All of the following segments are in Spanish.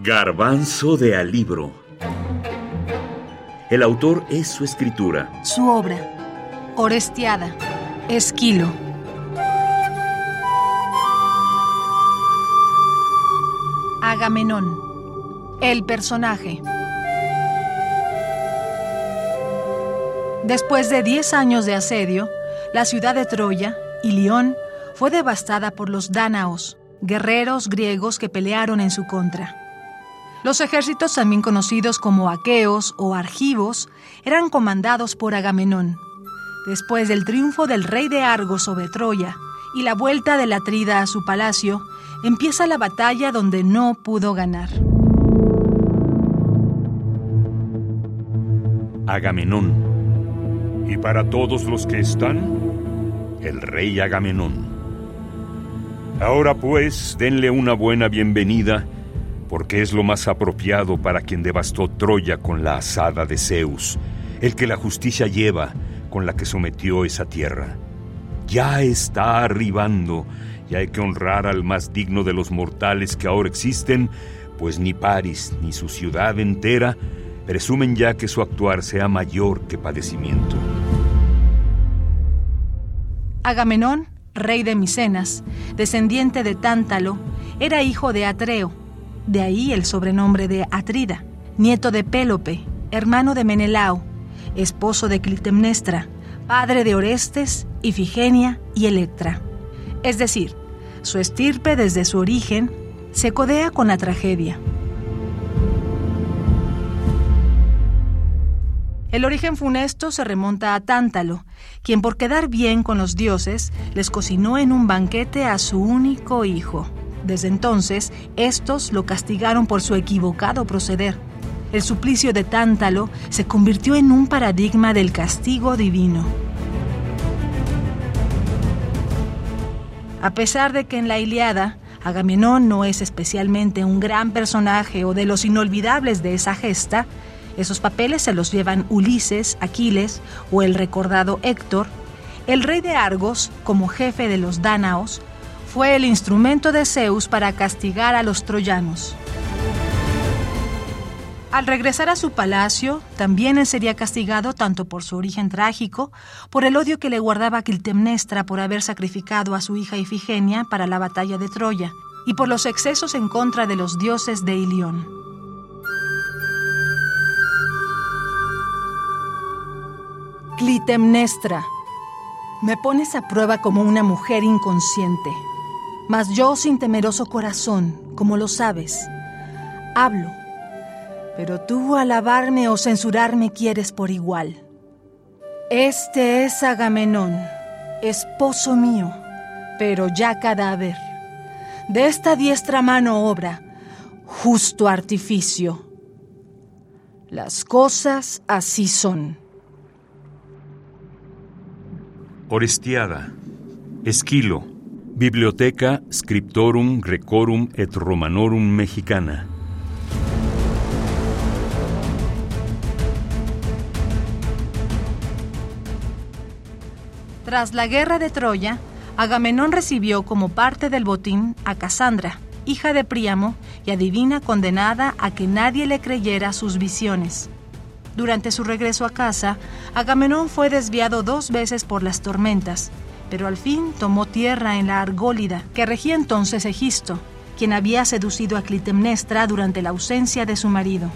Garbanzo de Alibro. El autor es su escritura. Su obra. Orestiada. Esquilo. Agamenón. El personaje. Después de 10 años de asedio, la ciudad de Troya, Ilión, fue devastada por los dánaos, guerreros griegos que pelearon en su contra. Los ejércitos, también conocidos como aqueos o argivos, eran comandados por Agamenón. Después del triunfo del rey de Argos sobre Troya y la vuelta de la Atrida a su palacio, empieza la batalla donde no pudo ganar. Agamenón. Y para todos los que están, el rey Agamenón. Ahora pues, denle una buena bienvenida, porque es lo más apropiado para quien devastó Troya con la asada de Zeus, el que la justicia lleva, con la que sometió esa tierra. Ya está arribando, y hay que honrar al más digno de los mortales que ahora existen, pues ni París ni su ciudad entera presumen ya que su actuar sea mayor que padecimiento. Agamenón rey de Micenas, descendiente de Tántalo, era hijo de Atreo, de ahí el sobrenombre de Atrida, nieto de Pélope, hermano de Menelao, esposo de Clitemnestra, padre de Orestes, Ifigenia y Electra. Es decir, su estirpe desde su origen se codea con la tragedia. El origen funesto se remonta a Tántalo, quien por quedar bien con los dioses les cocinó en un banquete a su único hijo. Desde entonces, estos lo castigaron por su equivocado proceder. El suplicio de Tántalo se convirtió en un paradigma del castigo divino. A pesar de que en la Iliada Agamenón no es especialmente un gran personaje o de los inolvidables de esa gesta, esos papeles se los llevan Ulises, Aquiles o el recordado Héctor. El rey de Argos, como jefe de los dánaos, fue el instrumento de Zeus para castigar a los troyanos. Al regresar a su palacio, también sería castigado tanto por su origen trágico, por el odio que le guardaba Clitemnestra por haber sacrificado a su hija Ifigenia para la batalla de Troya, y por los excesos en contra de los dioses de Ilión. Clitemnestra, me pones a prueba como una mujer inconsciente, mas yo sin temeroso corazón, como lo sabes, hablo, pero tú alabarme o censurarme quieres por igual. Este es Agamenón, esposo mío, pero ya cadáver. De esta diestra mano obra, justo artificio. Las cosas así son. Orestiada, Esquilo, Biblioteca Scriptorum Grecorum et Romanorum Mexicana. Tras la guerra de Troya, Agamenón recibió como parte del botín a Casandra, hija de Príamo y adivina condenada a que nadie le creyera sus visiones. Durante su regreso a casa, Agamenón fue desviado dos veces por las tormentas, pero al fin tomó tierra en la Argólida, que regía entonces Egisto, quien había seducido a Clitemnestra durante la ausencia de su marido.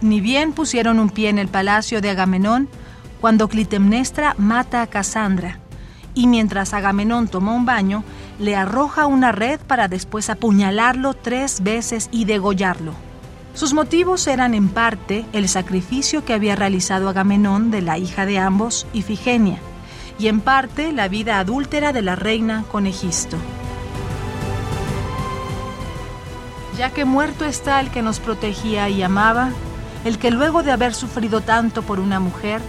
Ni bien pusieron un pie en el palacio de Agamenón, cuando Clitemnestra mata a Casandra, y mientras Agamenón toma un baño, le arroja una red para después apuñalarlo tres veces y degollarlo. Sus motivos eran en parte el sacrificio que había realizado Agamenón de la hija de ambos, Ifigenia, y en parte la vida adúltera de la reina con Egisto. Ya que muerto está el que nos protegía y amaba, el que luego de haber sufrido tanto por una mujer,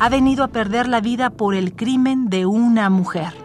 ha venido a perder la vida por el crimen de una mujer.